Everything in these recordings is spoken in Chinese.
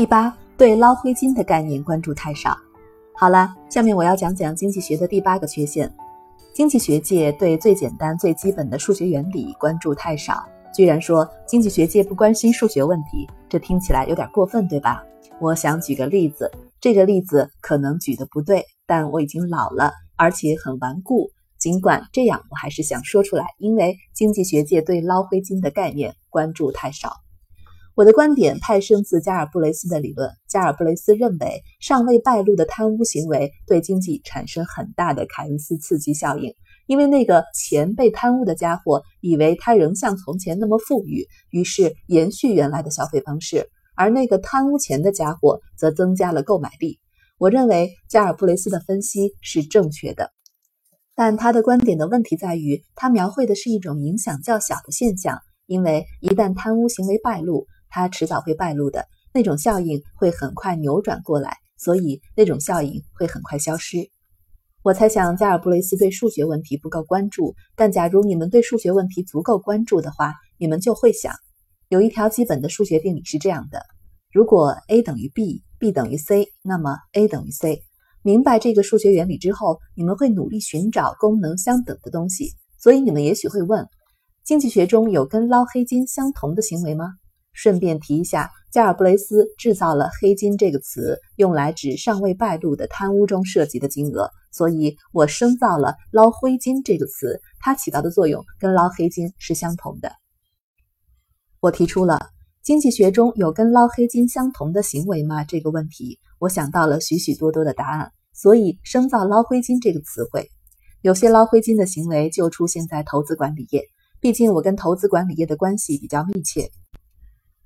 第八，对捞灰金的概念关注太少。好了，下面我要讲讲经济学的第八个缺陷：经济学界对最简单、最基本的数学原理关注太少。居然说经济学界不关心数学问题，这听起来有点过分，对吧？我想举个例子，这个例子可能举的不对，但我已经老了，而且很顽固。尽管这样，我还是想说出来，因为经济学界对捞灰金的概念关注太少。我的观点派生自加尔布雷斯的理论。加尔布雷斯认为，尚未败露的贪污行为对经济产生很大的凯恩斯刺激效应。因为那个钱被贪污的家伙以为他仍像从前那么富裕，于是延续原来的消费方式；而那个贪污钱的家伙则增加了购买力。我认为加尔布雷斯的分析是正确的，但他的观点的问题在于，他描绘的是一种影响较小的现象。因为一旦贪污行为败露，它迟早会败露的，那种效应会很快扭转过来，所以那种效应会很快消失。我猜想加尔布雷斯对数学问题不够关注，但假如你们对数学问题足够关注的话，你们就会想，有一条基本的数学定理是这样的：如果 a 等于 b，b 等于 c，那么 a 等于 c。明白这个数学原理之后，你们会努力寻找功能相等的东西。所以你们也许会问：经济学中有跟捞黑金相同的行为吗？顺便提一下，加尔布雷斯制造了“黑金”这个词，用来指尚未败露的贪污中涉及的金额。所以我深造了“捞灰金”这个词，它起到的作用跟捞黑金是相同的。我提出了经济学中有跟捞黑金相同的行为吗这个问题，我想到了许许多多的答案，所以深造“捞灰金”这个词汇。有些捞灰金的行为就出现在投资管理业，毕竟我跟投资管理业的关系比较密切。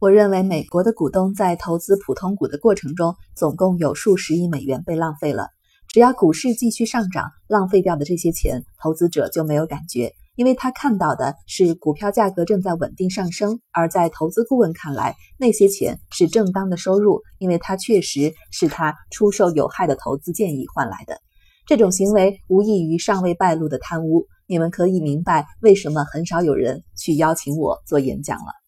我认为美国的股东在投资普通股的过程中，总共有数十亿美元被浪费了。只要股市继续上涨，浪费掉的这些钱，投资者就没有感觉，因为他看到的是股票价格正在稳定上升；而在投资顾问看来，那些钱是正当的收入，因为它确实是他出售有害的投资建议换来的。这种行为无异于尚未败露的贪污。你们可以明白为什么很少有人去邀请我做演讲了。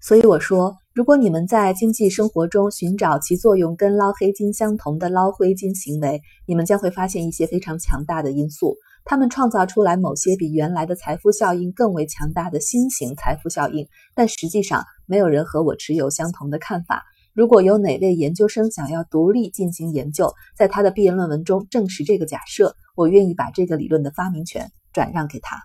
所以我说。如果你们在经济生活中寻找其作用跟捞黑金相同的捞灰金行为，你们将会发现一些非常强大的因素，它们创造出来某些比原来的财富效应更为强大的新型财富效应。但实际上，没有人和我持有相同的看法。如果有哪位研究生想要独立进行研究，在他的毕业论文中证实这个假设，我愿意把这个理论的发明权转让给他。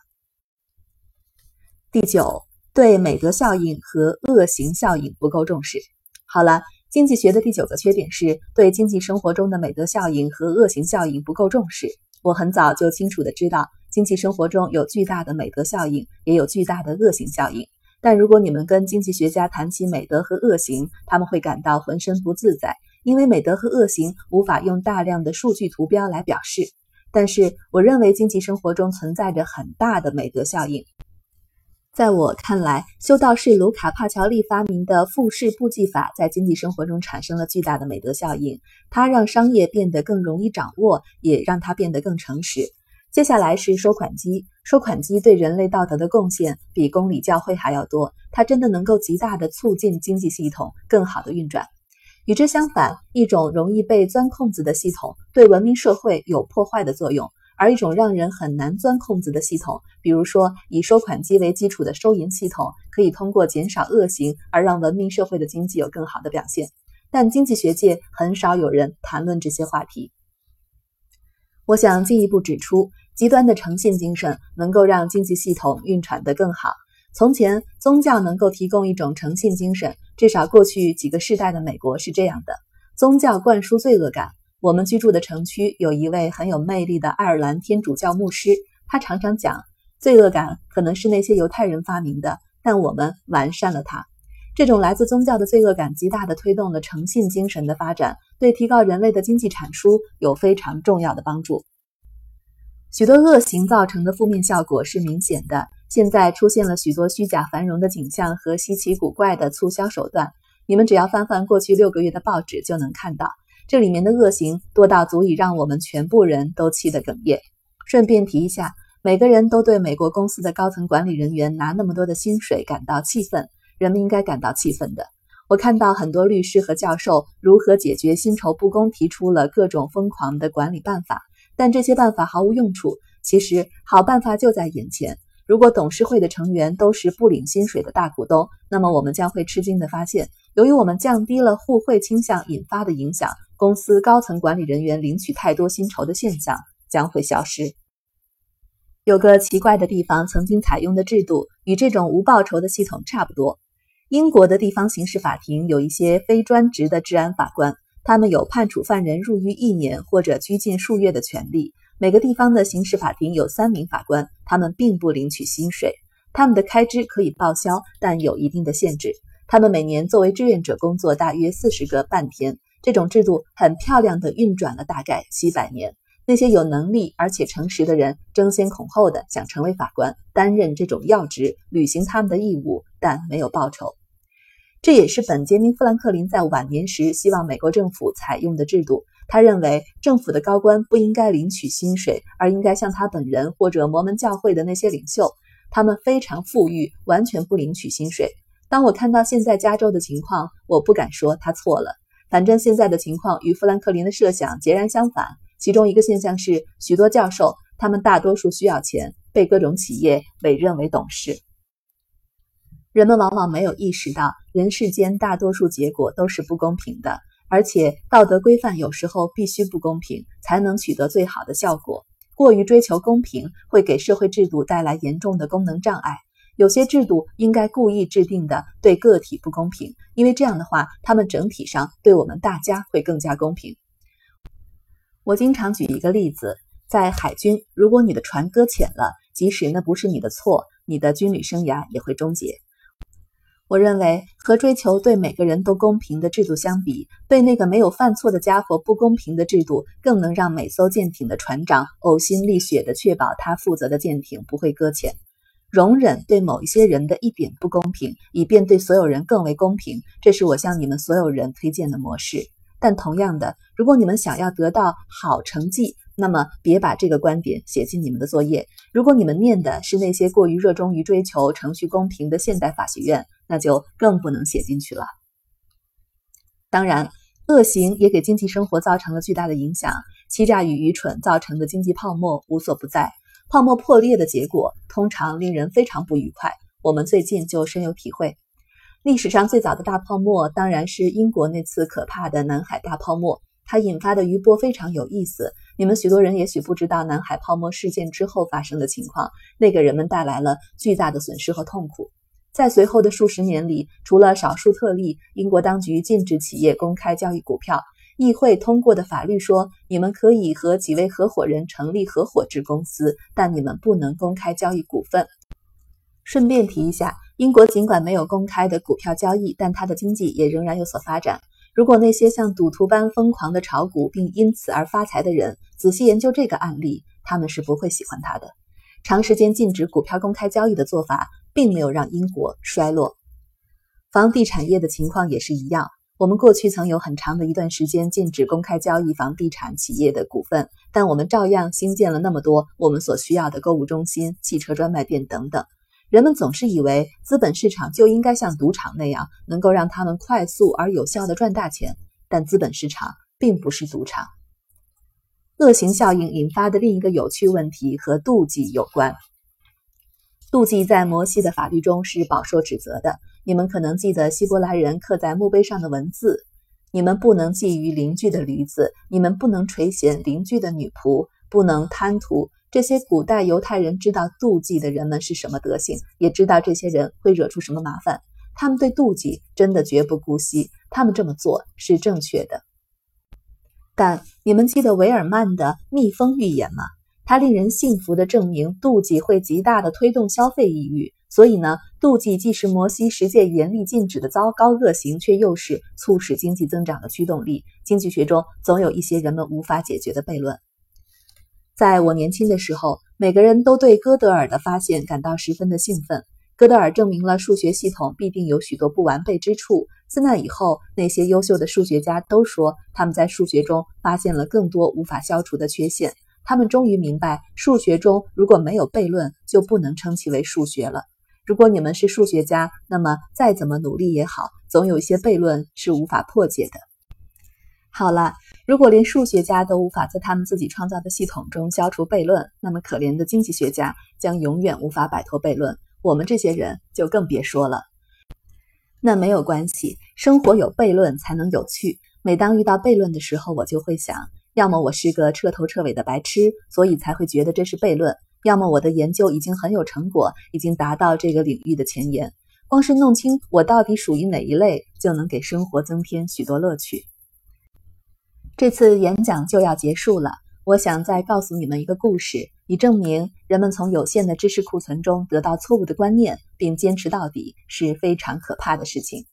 第九。对美德效应和恶行效应不够重视。好了，经济学的第九个缺点是对经济生活中的美德效应和恶行效应不够重视。我很早就清楚的知道，经济生活中有巨大的美德效应，也有巨大的恶行效应。但如果你们跟经济学家谈起美德和恶行，他们会感到浑身不自在，因为美德和恶行无法用大量的数据图标来表示。但是，我认为经济生活中存在着很大的美德效应。在我看来，修道士卢卡·帕乔利发明的复式簿记法在经济生活中产生了巨大的美德效应。它让商业变得更容易掌握，也让它变得更诚实。接下来是收款机。收款机对人类道德的贡献比公理教会还要多。它真的能够极大地促进经济系统更好的运转。与之相反，一种容易被钻空子的系统对文明社会有破坏的作用。而一种让人很难钻空子的系统，比如说以收款机为基础的收银系统，可以通过减少恶行而让文明社会的经济有更好的表现。但经济学界很少有人谈论这些话题。我想进一步指出，极端的诚信精神能够让经济系统运转得更好。从前，宗教能够提供一种诚信精神，至少过去几个世代的美国是这样的：宗教灌输罪恶感。我们居住的城区有一位很有魅力的爱尔兰天主教牧师，他常常讲，罪恶感可能是那些犹太人发明的，但我们完善了它。这种来自宗教的罪恶感极大地推动了诚信精神的发展，对提高人类的经济产出有非常重要的帮助。许多恶行造成的负面效果是明显的。现在出现了许多虚假繁荣的景象和稀奇古怪的促销手段，你们只要翻翻过去六个月的报纸就能看到。这里面的恶行多到足以让我们全部人都气得哽咽。顺便提一下，每个人都对美国公司的高层管理人员拿那么多的薪水感到气愤。人们应该感到气愤的。我看到很多律师和教授如何解决薪酬不公，提出了各种疯狂的管理办法，但这些办法毫无用处。其实，好办法就在眼前。如果董事会的成员都是不领薪水的大股东，那么我们将会吃惊地发现，由于我们降低了互惠倾向引发的影响，公司高层管理人员领取太多薪酬的现象将会消失。有个奇怪的地方，曾经采用的制度与这种无报酬的系统差不多。英国的地方刑事法庭有一些非专职的治安法官，他们有判处犯人入狱一年或者拘禁数月的权利。每个地方的刑事法庭有三名法官，他们并不领取薪水，他们的开支可以报销，但有一定的限制。他们每年作为志愿者工作大约四十个半天。这种制度很漂亮的运转了大概七百年。那些有能力而且诚实的人争先恐后的想成为法官，担任这种要职，履行他们的义务，但没有报酬。这也是本杰明·富兰克林在晚年时希望美国政府采用的制度。他认为政府的高官不应该领取薪水，而应该像他本人或者摩门教会的那些领袖，他们非常富裕，完全不领取薪水。当我看到现在加州的情况，我不敢说他错了。反正现在的情况与富兰克林的设想截然相反。其中一个现象是，许多教授，他们大多数需要钱，被各种企业委任为董事。人们往往没有意识到，人世间大多数结果都是不公平的，而且道德规范有时候必须不公平，才能取得最好的效果。过于追求公平，会给社会制度带来严重的功能障碍。有些制度应该故意制定的对个体不公平，因为这样的话，他们整体上对我们大家会更加公平。我经常举一个例子，在海军，如果你的船搁浅了，即使那不是你的错，你的军旅生涯也会终结。我认为，和追求对每个人都公平的制度相比，对那个没有犯错的家伙不公平的制度，更能让每艘舰艇的船长呕心沥血地确保他负责的舰艇不会搁浅。容忍对某一些人的一点不公平，以便对所有人更为公平，这是我向你们所有人推荐的模式。但同样的，如果你们想要得到好成绩，那么别把这个观点写进你们的作业。如果你们念的是那些过于热衷于追求程序公平的现代法学院，那就更不能写进去了。当然，恶行也给经济生活造成了巨大的影响，欺诈与愚蠢造成的经济泡沫无所不在。泡沫破裂的结果通常令人非常不愉快，我们最近就深有体会。历史上最早的大泡沫当然是英国那次可怕的南海大泡沫，它引发的余波非常有意思。你们许多人也许不知道南海泡沫事件之后发生的情况，那给人们带来了巨大的损失和痛苦。在随后的数十年里，除了少数特例，英国当局禁止企业公开交易股票。议会通过的法律说，你们可以和几位合伙人成立合伙制公司，但你们不能公开交易股份。顺便提一下。英国尽管没有公开的股票交易，但它的经济也仍然有所发展。如果那些像赌徒般疯狂的炒股并因此而发财的人仔细研究这个案例，他们是不会喜欢它的。长时间禁止股票公开交易的做法，并没有让英国衰落。房地产业的情况也是一样。我们过去曾有很长的一段时间禁止公开交易房地产企业的股份，但我们照样新建了那么多我们所需要的购物中心、汽车专卖店等等。人们总是以为资本市场就应该像赌场那样，能够让他们快速而有效地赚大钱。但资本市场并不是赌场。恶行效应引发的另一个有趣问题和妒忌有关。妒忌在摩西的法律中是饱受指责的。你们可能记得希伯来人刻在墓碑上的文字：你们不能觊觎邻居的驴子，你们不能垂涎邻居的女仆，不能贪图。这些古代犹太人知道妒忌的人们是什么德行，也知道这些人会惹出什么麻烦。他们对妒忌真的绝不姑息，他们这么做是正确的。但你们记得维尔曼的蜜蜂预言吗？它令人信服地证明妒忌会极大地推动消费抑郁。所以呢，妒忌既是摩西十诫严厉禁止的糟糕恶行，却又是促使经济增长的驱动力。经济学中总有一些人们无法解决的悖论。在我年轻的时候，每个人都对哥德尔的发现感到十分的兴奋。哥德尔证明了数学系统必定有许多不完备之处。自那以后，那些优秀的数学家都说他们在数学中发现了更多无法消除的缺陷。他们终于明白，数学中如果没有悖论，就不能称其为数学了。如果你们是数学家，那么再怎么努力也好，总有一些悖论是无法破解的。好了，如果连数学家都无法在他们自己创造的系统中消除悖论，那么可怜的经济学家将永远无法摆脱悖论。我们这些人就更别说了。那没有关系，生活有悖论才能有趣。每当遇到悖论的时候，我就会想，要么我是个彻头彻尾的白痴，所以才会觉得这是悖论；要么我的研究已经很有成果，已经达到这个领域的前沿。光是弄清我到底属于哪一类，就能给生活增添许多乐趣。这次演讲就要结束了，我想再告诉你们一个故事，以证明人们从有限的知识库存中得到错误的观念，并坚持到底是非常可怕的事情。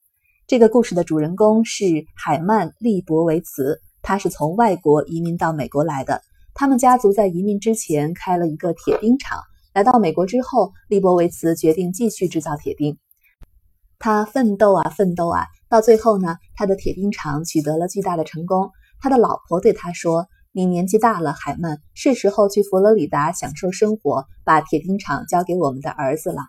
这个故事的主人公是海曼·利伯维茨，他是从外国移民到美国来的。他们家族在移民之前开了一个铁钉厂。来到美国之后，利伯维茨决定继续制造铁钉。他奋斗啊奋斗啊，到最后呢，他的铁钉厂取得了巨大的成功。他的老婆对他说：“你年纪大了，海曼，是时候去佛罗里达享受生活，把铁钉厂交给我们的儿子了。”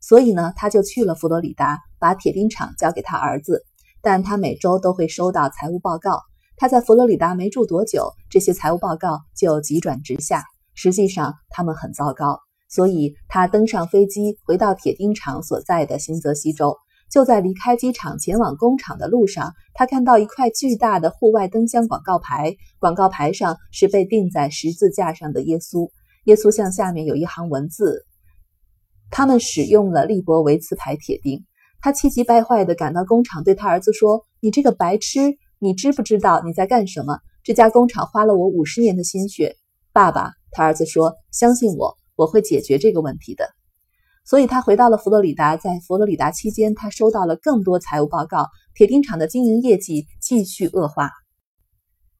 所以呢，他就去了佛罗里达，把铁钉厂交给他儿子。但他每周都会收到财务报告。他在佛罗里达没住多久，这些财务报告就急转直下。实际上，他们很糟糕。所以他登上飞机，回到铁钉厂所在的新泽西州。就在离开机场前往工厂的路上，他看到一块巨大的户外灯箱广告牌，广告牌上是被钉在十字架上的耶稣。耶稣像下面有一行文字：“他们使用了利伯维茨牌铁钉。”他气急败坏地赶到工厂，对他儿子说：“你这个白痴，你知不知道你在干什么？这家工厂花了我五十年的心血。”爸爸，他儿子说：“相信我，我会解决这个问题的。”所以他回到了佛罗里达，在佛罗里达期间，他收到了更多财务报告，铁钉厂的经营业绩继续恶化。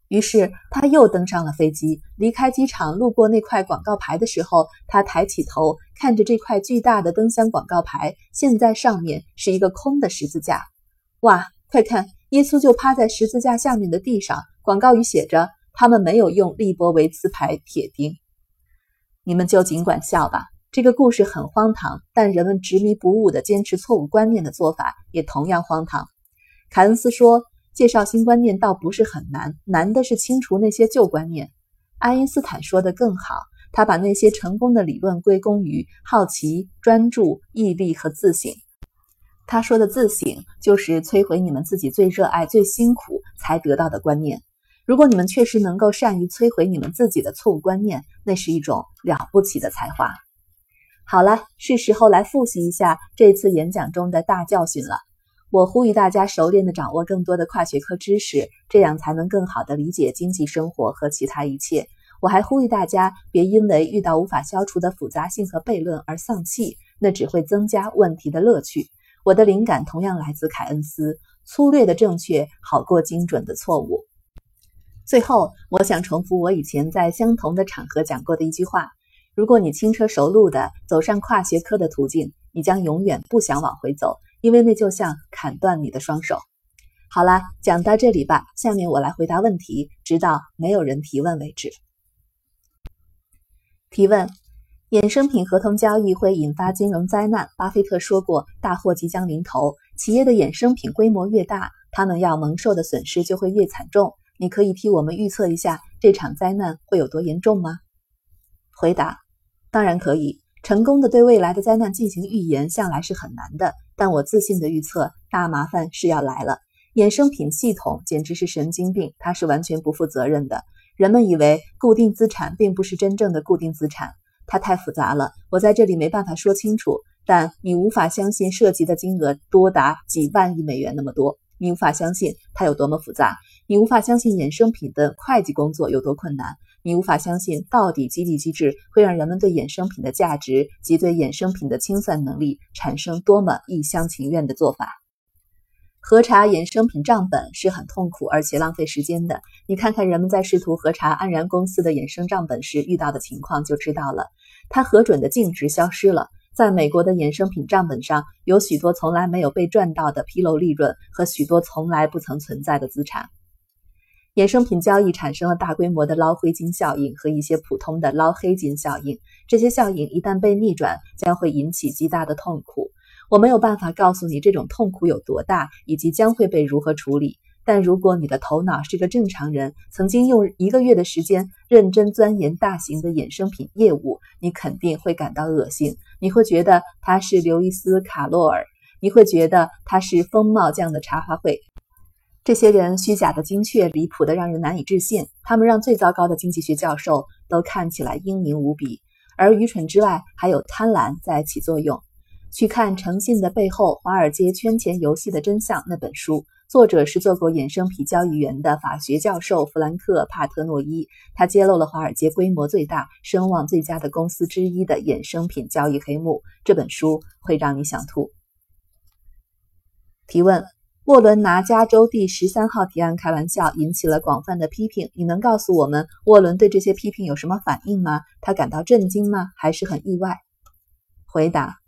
于是他又登上了飞机，离开机场，路过那块广告牌的时候，他抬起头，看着这块巨大的灯箱广告牌，现在上面是一个空的十字架。哇，快看，耶稣就趴在十字架下面的地上。广告语写着：“他们没有用利伯维茨牌铁钉。”你们就尽管笑吧。这个故事很荒唐，但人们执迷不悟地坚持错误观念的做法也同样荒唐。凯恩斯说：“介绍新观念倒不是很难，难的是清除那些旧观念。”爱因斯坦说的更好，他把那些成功的理论归功于好奇、专注、毅力和自省。他说的自省就是摧毁你们自己最热爱、最辛苦才得到的观念。如果你们确实能够善于摧毁你们自己的错误观念，那是一种了不起的才华。好了，是时候来复习一下这次演讲中的大教训了。我呼吁大家熟练地掌握更多的跨学科知识，这样才能更好地理解经济生活和其他一切。我还呼吁大家别因为遇到无法消除的复杂性和悖论而丧气，那只会增加问题的乐趣。我的灵感同样来自凯恩斯：粗略的正确好过精准的错误。最后，我想重复我以前在相同的场合讲过的一句话。如果你轻车熟路地走上跨学科的途径，你将永远不想往回走，因为那就像砍断你的双手。好了，讲到这里吧。下面我来回答问题，直到没有人提问为止。提问：衍生品合同交易会引发金融灾难。巴菲特说过，大祸即将临头。企业的衍生品规模越大，他们要蒙受的损失就会越惨重。你可以替我们预测一下这场灾难会有多严重吗？回答。当然可以成功的对未来的灾难进行预言，向来是很难的。但我自信的预测，大麻烦是要来了。衍生品系统简直是神经病，它是完全不负责任的。人们以为固定资产并不是真正的固定资产，它太复杂了，我在这里没办法说清楚。但你无法相信涉及的金额多达几万亿美元那么多，你无法相信它有多么复杂，你无法相信衍生品的会计工作有多困难。你无法相信，到底激励机制会让人们对衍生品的价值及对衍生品的清算能力产生多么一厢情愿的做法？核查衍生品账本是很痛苦而且浪费时间的。你看看人们在试图核查安然公司的衍生账本时遇到的情况就知道了。它核准的净值消失了。在美国的衍生品账本上有许多从来没有被赚到的披露利润和许多从来不曾存在的资产。衍生品交易产生了大规模的捞灰金效应和一些普通的捞黑金效应。这些效应一旦被逆转，将会引起极大的痛苦。我没有办法告诉你这种痛苦有多大，以及将会被如何处理。但如果你的头脑是个正常人，曾经用一个月的时间认真钻研大型的衍生品业务，你肯定会感到恶心。你会觉得他是刘易斯·卡洛尔，你会觉得他是风帽匠的茶话会。这些人虚假的精确，离谱的让人难以置信。他们让最糟糕的经济学教授都看起来英明无比。而愚蠢之外，还有贪婪在起作用。去看《诚信的背后：华尔街圈钱游戏的真相》那本书。作者是做过衍生品交易员的法学教授弗兰克·帕特诺伊，他揭露了华尔街规模最大、声望最佳的公司之一的衍生品交易黑幕。这本书会让你想吐。提问：沃伦拿加州第十三号提案开玩笑，引起了广泛的批评。你能告诉我们，沃伦对这些批评有什么反应吗？他感到震惊吗？还是很意外？回答。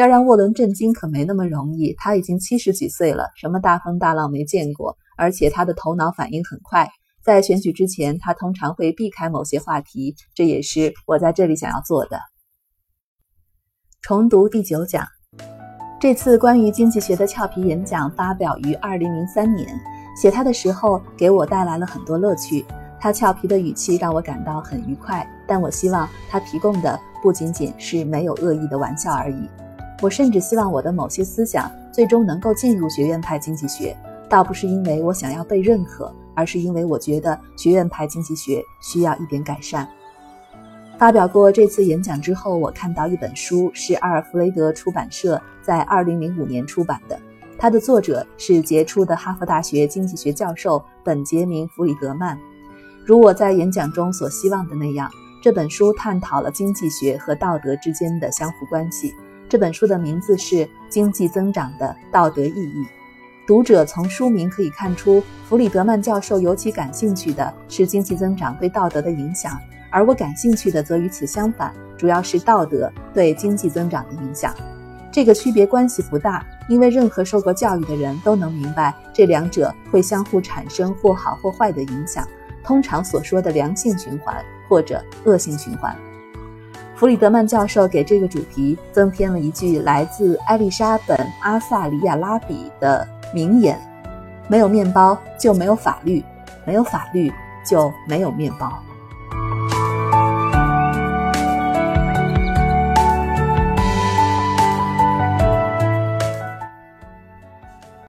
要让沃伦震惊可没那么容易，他已经七十几岁了，什么大风大浪没见过，而且他的头脑反应很快。在选举之前，他通常会避开某些话题，这也是我在这里想要做的。重读第九讲，这次关于经济学的俏皮演讲发表于二零零三年，写它的时候给我带来了很多乐趣。他俏皮的语气让我感到很愉快，但我希望他提供的不仅仅是没有恶意的玩笑而已。我甚至希望我的某些思想最终能够进入学院派经济学，倒不是因为我想要被认可，而是因为我觉得学院派经济学需要一点改善。发表过这次演讲之后，我看到一本书是阿尔弗雷德出版社在2005年出版的，它的作者是杰出的哈佛大学经济学教授本杰明·弗里德曼。如我在演讲中所希望的那样，这本书探讨了经济学和道德之间的相互关系。这本书的名字是《经济增长的道德意义》。读者从书名可以看出，弗里德曼教授尤其感兴趣的是经济增长对道德的影响，而我感兴趣的则与此相反，主要是道德对经济增长的影响。这个区别关系不大，因为任何受过教育的人都能明白，这两者会相互产生或好或坏的影响，通常所说的良性循环或者恶性循环。弗里德曼教授给这个主题增添了一句来自艾丽莎本·阿萨里亚拉比的名言：“没有面包就没有法律，没有法律就没有面包。”